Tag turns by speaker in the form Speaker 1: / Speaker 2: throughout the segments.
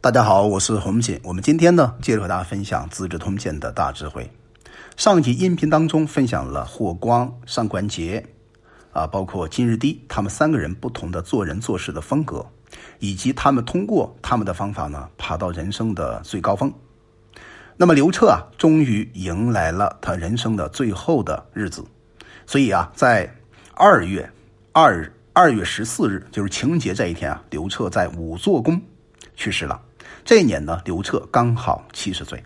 Speaker 1: 大家好，我是洪锦。我们今天呢，接着和大家分享《资治通鉴》的大智慧。上集音频当中分享了霍光、上官桀，啊，包括金日低他们三个人不同的做人做事的风格，以及他们通过他们的方法呢，爬到人生的最高峰。那么刘彻啊，终于迎来了他人生的最后的日子。所以啊，在二月二二月十四日，就是情人节这一天啊，刘彻在五座宫去世了。这一年呢，刘彻刚好七十岁。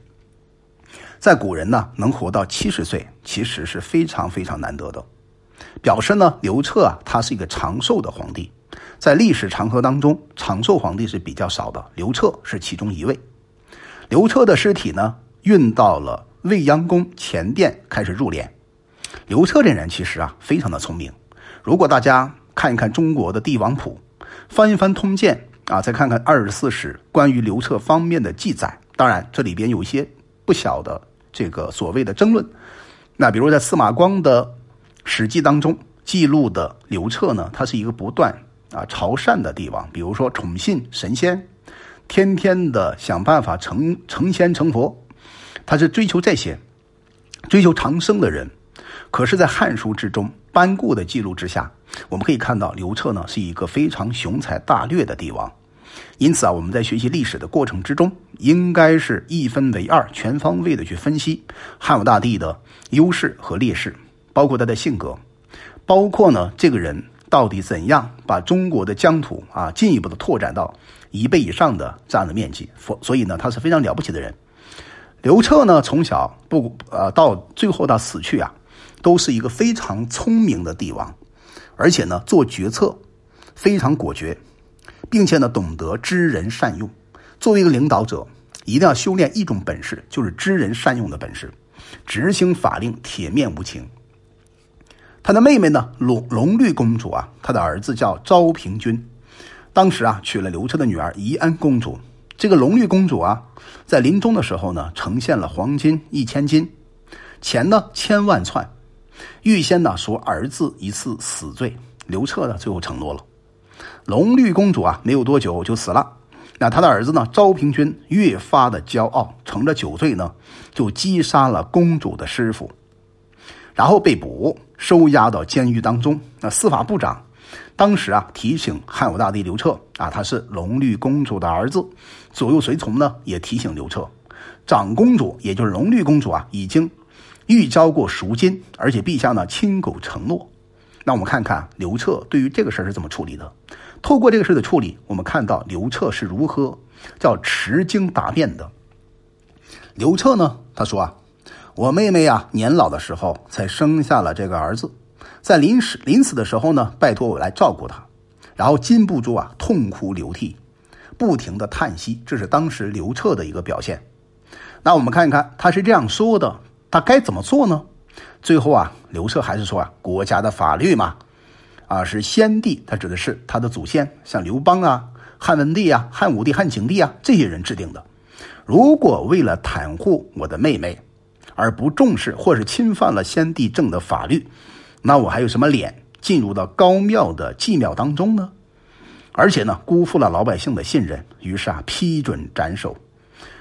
Speaker 1: 在古人呢，能活到七十岁，其实是非常非常难得的，表示呢，刘彻啊，他是一个长寿的皇帝。在历史长河当中，长寿皇帝是比较少的，刘彻是其中一位。刘彻的尸体呢，运到了未央宫前殿，开始入殓。刘彻这人其实啊，非常的聪明。如果大家看一看中国的帝王谱，翻一翻《通鉴》啊，再看看《二十四史》关于刘彻方面的记载，当然这里边有一些不小的这个所谓的争论。那比如在司马光的《史记》当中记录的刘彻呢，他是一个不断啊朝善的帝王，比如说宠信神仙，天天的想办法成成仙成佛，他是追求这些，追求长生的人。可是，在《汉书》之中班固的记录之下，我们可以看到刘彻呢是一个非常雄才大略的帝王。因此啊，我们在学习历史的过程之中，应该是一分为二，全方位的去分析汉武大帝的优势和劣势，包括他的性格，包括呢这个人到底怎样把中国的疆土啊进一步的拓展到一倍以上的这样的面积。所所以呢，他是非常了不起的人。刘彻呢，从小不呃到最后到死去啊。都是一个非常聪明的帝王，而且呢，做决策非常果决，并且呢，懂得知人善用。作为一个领导者，一定要修炼一种本事，就是知人善用的本事，执行法令铁面无情。他的妹妹呢，龙龙绿公主啊，她的儿子叫昭平君，当时啊，娶了刘彻的女儿宜安公主。这个龙绿公主啊，在临终的时候呢，呈现了黄金一千斤，钱呢千万串。预先呢说儿子一次死罪，刘彻呢最后承诺了。龙绿公主啊没有多久就死了，那他的儿子呢昭平君越发的骄傲，乘着酒醉呢就击杀了公主的师傅，然后被捕收押到监狱当中。那司法部长当时啊提醒汉武大帝刘彻啊他是龙绿公主的儿子，左右随从呢也提醒刘彻，长公主也就是龙绿公主啊已经。预交过赎金，而且陛下呢亲口承诺。那我们看看刘彻对于这个事儿是怎么处理的。透过这个事的处理，我们看到刘彻是如何叫持经答辩的。刘彻呢，他说啊，我妹妹啊年老的时候才生下了这个儿子，在临死临死的时候呢，拜托我来照顾他，然后禁不住啊痛哭流涕，不停的叹息，这是当时刘彻的一个表现。那我们看一看他是这样说的。他该怎么做呢？最后啊，刘彻还是说啊，国家的法律嘛，啊是先帝，他指的是他的祖先，像刘邦啊、汉文帝啊、汉武帝、汉景帝啊这些人制定的。如果为了袒护我的妹妹，而不重视或是侵犯了先帝正的法律，那我还有什么脸进入到高庙的祭庙当中呢？而且呢，辜负了老百姓的信任，于是啊，批准斩首。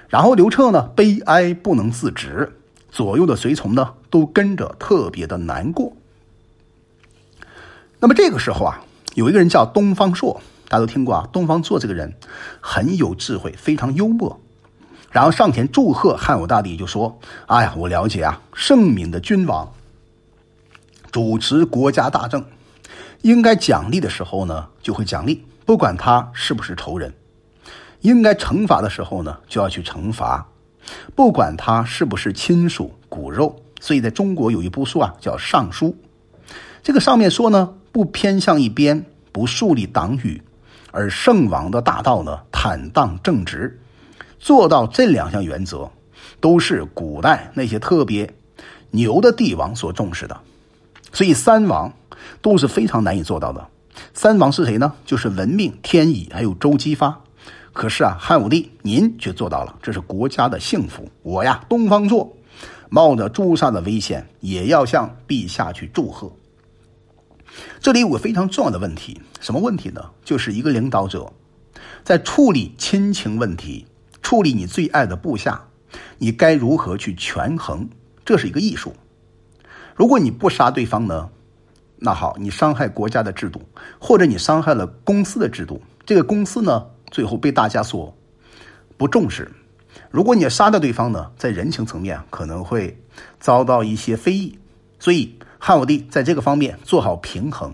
Speaker 1: 然后刘彻呢，悲哀不能自止。左右的随从呢，都跟着特别的难过。那么这个时候啊，有一个人叫东方朔，大家都听过啊。东方朔这个人很有智慧，非常幽默。然后上前祝贺汉武大帝，就说：“哎呀，我了解啊，圣明的君王主持国家大政，应该奖励的时候呢，就会奖励，不管他是不是仇人；应该惩罚的时候呢，就要去惩罚。”不管他是不是亲属骨肉，所以在中国有一部书啊，叫《尚书》。这个上面说呢，不偏向一边，不树立党羽，而圣王的大道呢，坦荡正直，做到这两项原则，都是古代那些特别牛的帝王所重视的。所以三王都是非常难以做到的。三王是谁呢？就是文命、天乙还有周姬发。可是啊，汉武帝您却做到了，这是国家的幸福。我呀，东方朔，冒着诛杀的危险，也要向陛下去祝贺。这里有个非常重要的问题，什么问题呢？就是一个领导者，在处理亲情问题、处理你最爱的部下，你该如何去权衡？这是一个艺术。如果你不杀对方呢，那好，你伤害国家的制度，或者你伤害了公司的制度，这个公司呢，最后被大家所不重视。如果你杀掉对方呢，在人情层面可能会遭到一些非议。所以汉武帝在这个方面做好平衡。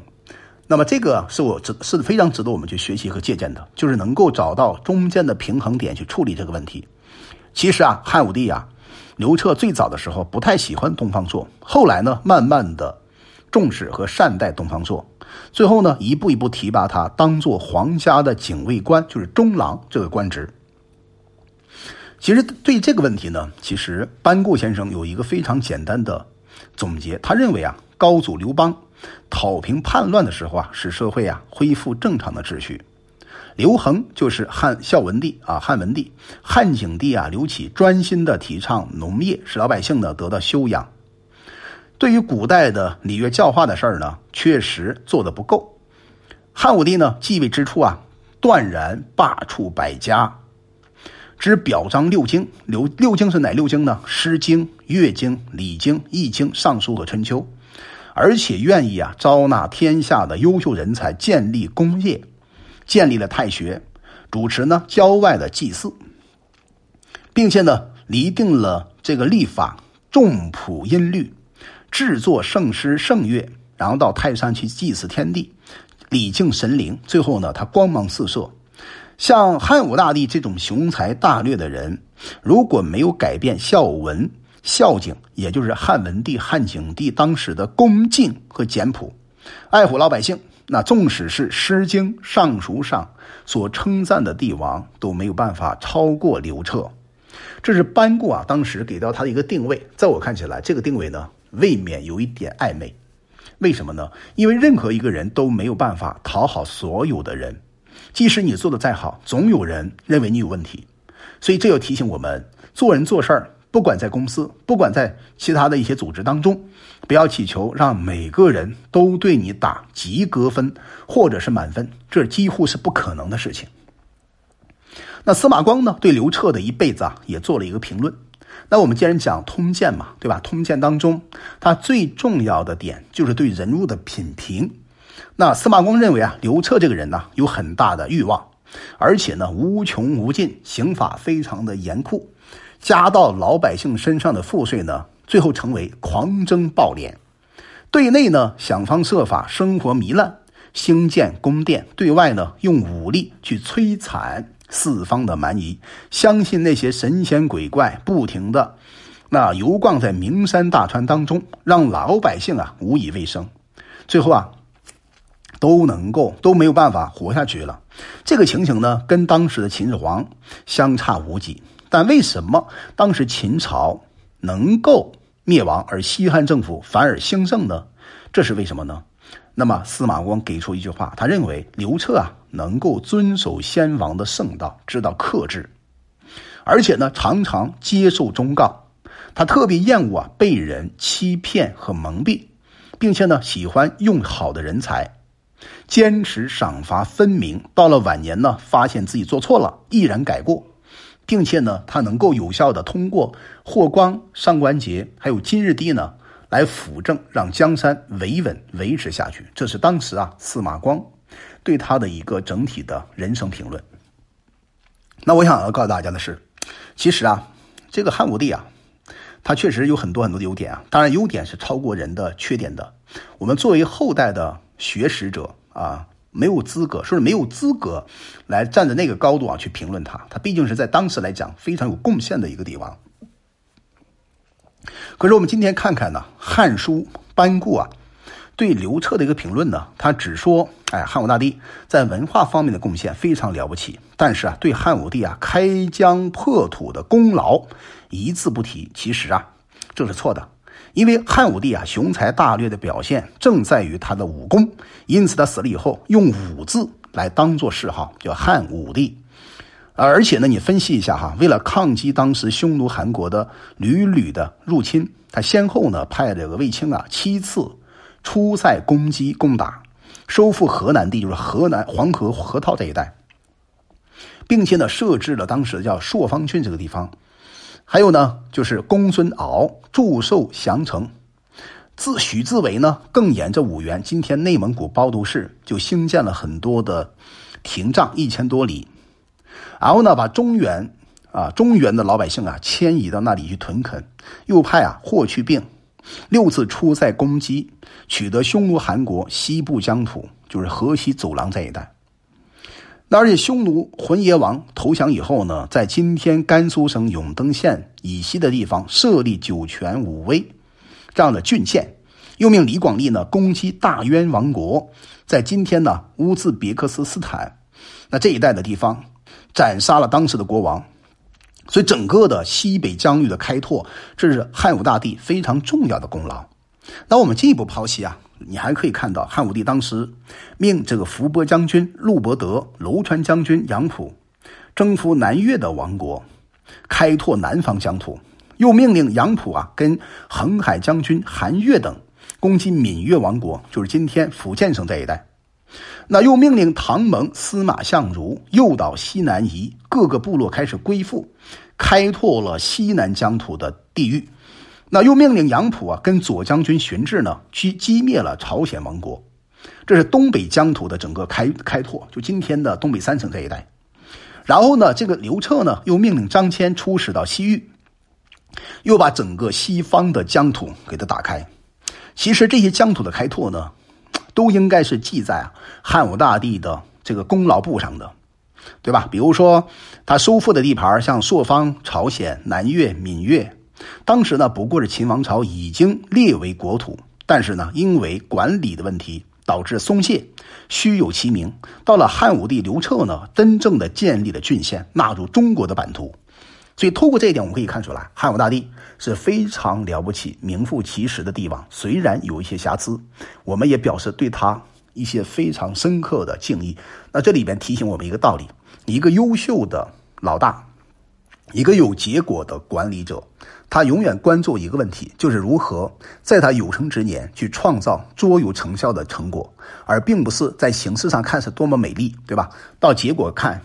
Speaker 1: 那么这个是我值是非常值得我们去学习和借鉴的，就是能够找到中间的平衡点去处理这个问题。其实啊，汉武帝啊，刘彻最早的时候不太喜欢东方朔，后来呢，慢慢的重视和善待东方朔，最后呢，一步一步提拔他当做皇家的警卫官，就是中郎这个官职。其实对这个问题呢，其实班固先生有一个非常简单的总结，他认为啊，高祖刘邦。讨平叛乱的时候啊，使社会啊恢复正常的秩序。刘恒就是汉孝文帝啊，汉文帝、汉景帝啊，刘启专心的提倡农业，使老百姓呢得到修养。对于古代的礼乐教化的事儿呢，确实做的不够。汉武帝呢继位之初啊，断然罢黜百家，只表彰六经。六六经是哪六经呢？《诗经》《乐经》《礼经》《易经》《尚书》和《春秋》。而且愿意啊招纳天下的优秀人才，建立功业，建立了太学，主持呢郊外的祭祀，并且呢拟定了这个历法，重谱音律，制作圣诗圣乐，然后到泰山去祭祀天地，礼敬神灵。最后呢，他光芒四射。像汉武大帝这种雄才大略的人，如果没有改变孝文。孝敬，也就是汉文帝、汉景帝当时的恭敬和简朴，爱护老百姓。那纵使是《诗经》《尚书》上所称赞的帝王，都没有办法超过刘彻。这是班固啊，当时给到他的一个定位。在我看起来，这个定位呢，未免有一点暧昧。为什么呢？因为任何一个人都没有办法讨好所有的人，即使你做的再好，总有人认为你有问题。所以，这要提醒我们，做人做事儿。不管在公司，不管在其他的一些组织当中，不要祈求让每个人都对你打及格分或者是满分，这几乎是不可能的事情。那司马光呢，对刘彻的一辈子啊，也做了一个评论。那我们既然讲通鉴嘛，对吧？通鉴当中，它最重要的点就是对人物的品评。那司马光认为啊，刘彻这个人呢，有很大的欲望，而且呢，无穷无尽，刑法非常的严酷。加到老百姓身上的赋税呢，最后成为狂征暴敛；对内呢想方设法生活糜烂，兴建宫殿；对外呢用武力去摧残四方的蛮夷，相信那些神仙鬼怪，不停的那游逛在名山大川当中，让老百姓啊无以为生，最后啊都能够都没有办法活下去了。这个情形呢，跟当时的秦始皇相差无几。但为什么当时秦朝能够灭亡，而西汉政府反而兴盛呢？这是为什么呢？那么司马光给出一句话，他认为刘彻啊能够遵守先王的圣道，知道克制，而且呢常常接受忠告。他特别厌恶啊被人欺骗和蒙蔽，并且呢喜欢用好的人才，坚持赏罚分明。到了晚年呢，发现自己做错了，毅然改过。并且呢，他能够有效的通过霍光、上官桀还有金日帝呢，来辅政，让江山维稳维持下去。这是当时啊司马光对他的一个整体的人生评论。那我想要告诉大家的是，其实啊，这个汉武帝啊，他确实有很多很多的优点啊，当然优点是超过人的缺点的。我们作为后代的学识者啊。没有资格，说是没有资格来站在那个高度啊去评论他。他毕竟是在当时来讲非常有贡献的一个帝王。可是我们今天看看呢，《汉书》班固啊对刘彻的一个评论呢，他只说，哎，汉武大帝在文化方面的贡献非常了不起，但是啊，对汉武帝啊开疆破土的功劳一字不提。其实啊，这是错的。因为汉武帝啊雄才大略的表现正在于他的武功，因此他死了以后用武字来当做谥号，叫汉武帝。而且呢，你分析一下哈，为了抗击当时匈奴韩国的屡屡的入侵，他先后呢派这个卫青啊七次出塞攻击攻打，收复河南地，就是河南黄河河套这一带。并且呢设置了当时叫朔方郡这个地方。还有呢，就是公孙敖祝寿降城。自许自伟呢，更沿着五原（今天内蒙古包头市）就兴建了很多的亭障，一千多里。然后呢，把中原啊中原的老百姓啊迁移到那里去屯垦。又派啊霍去病六次出塞攻击，取得匈奴汗国西部疆土，就是河西走廊这一带。那而且匈奴浑邪王投降以后呢，在今天甘肃省永登县以西的地方设立酒泉、武威。这样的郡县，又命李广利呢攻击大渊王国，在今天呢乌兹别克斯斯坦那这一带的地方，斩杀了当时的国王，所以整个的西北疆域的开拓，这是汉武大帝非常重要的功劳。那我们进一步剖析啊，你还可以看到汉武帝当时命这个伏波将军陆伯德、楼川将军杨浦征服南越的王国，开拓南方疆土。又命令杨浦啊，跟恒海将军韩越等攻击闽越王国，就是今天福建省这一带。那又命令唐蒙、司马相如诱导西南夷各个部落开始归附，开拓了西南疆土的地域。那又命令杨浦啊，跟左将军荀志呢，去击灭了朝鲜王国。这是东北疆土的整个开开拓，就今天的东北三省这一带。然后呢，这个刘彻呢，又命令张骞出使到西域。又把整个西方的疆土给他打开。其实这些疆土的开拓呢，都应该是记在汉武大帝的这个功劳簿上的，对吧？比如说他收复的地盘，像朔方、朝鲜、南越、闽越，当时呢不过是秦王朝已经列为国土，但是呢因为管理的问题导致松懈，虚有其名。到了汉武帝刘彻呢，真正的建立了郡县，纳入中国的版图。所以，透过这一点，我们可以看出来，汉武大帝是非常了不起、名副其实的帝王。虽然有一些瑕疵，我们也表示对他一些非常深刻的敬意。那这里边提醒我们一个道理：一个优秀的老大，一个有结果的管理者，他永远关注一个问题，就是如何在他有生之年去创造卓有成效的成果，而并不是在形式上看是多么美丽，对吧？到结果看，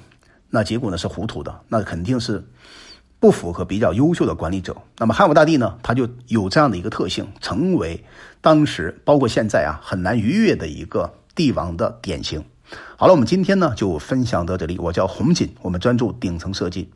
Speaker 1: 那结果呢是糊涂的，那肯定是。不符合比较优秀的管理者，那么汉武大帝呢，他就有这样的一个特性，成为当时包括现在啊很难逾越的一个帝王的典型。好了，我们今天呢就分享到这里。我叫洪锦，我们专注顶层设计。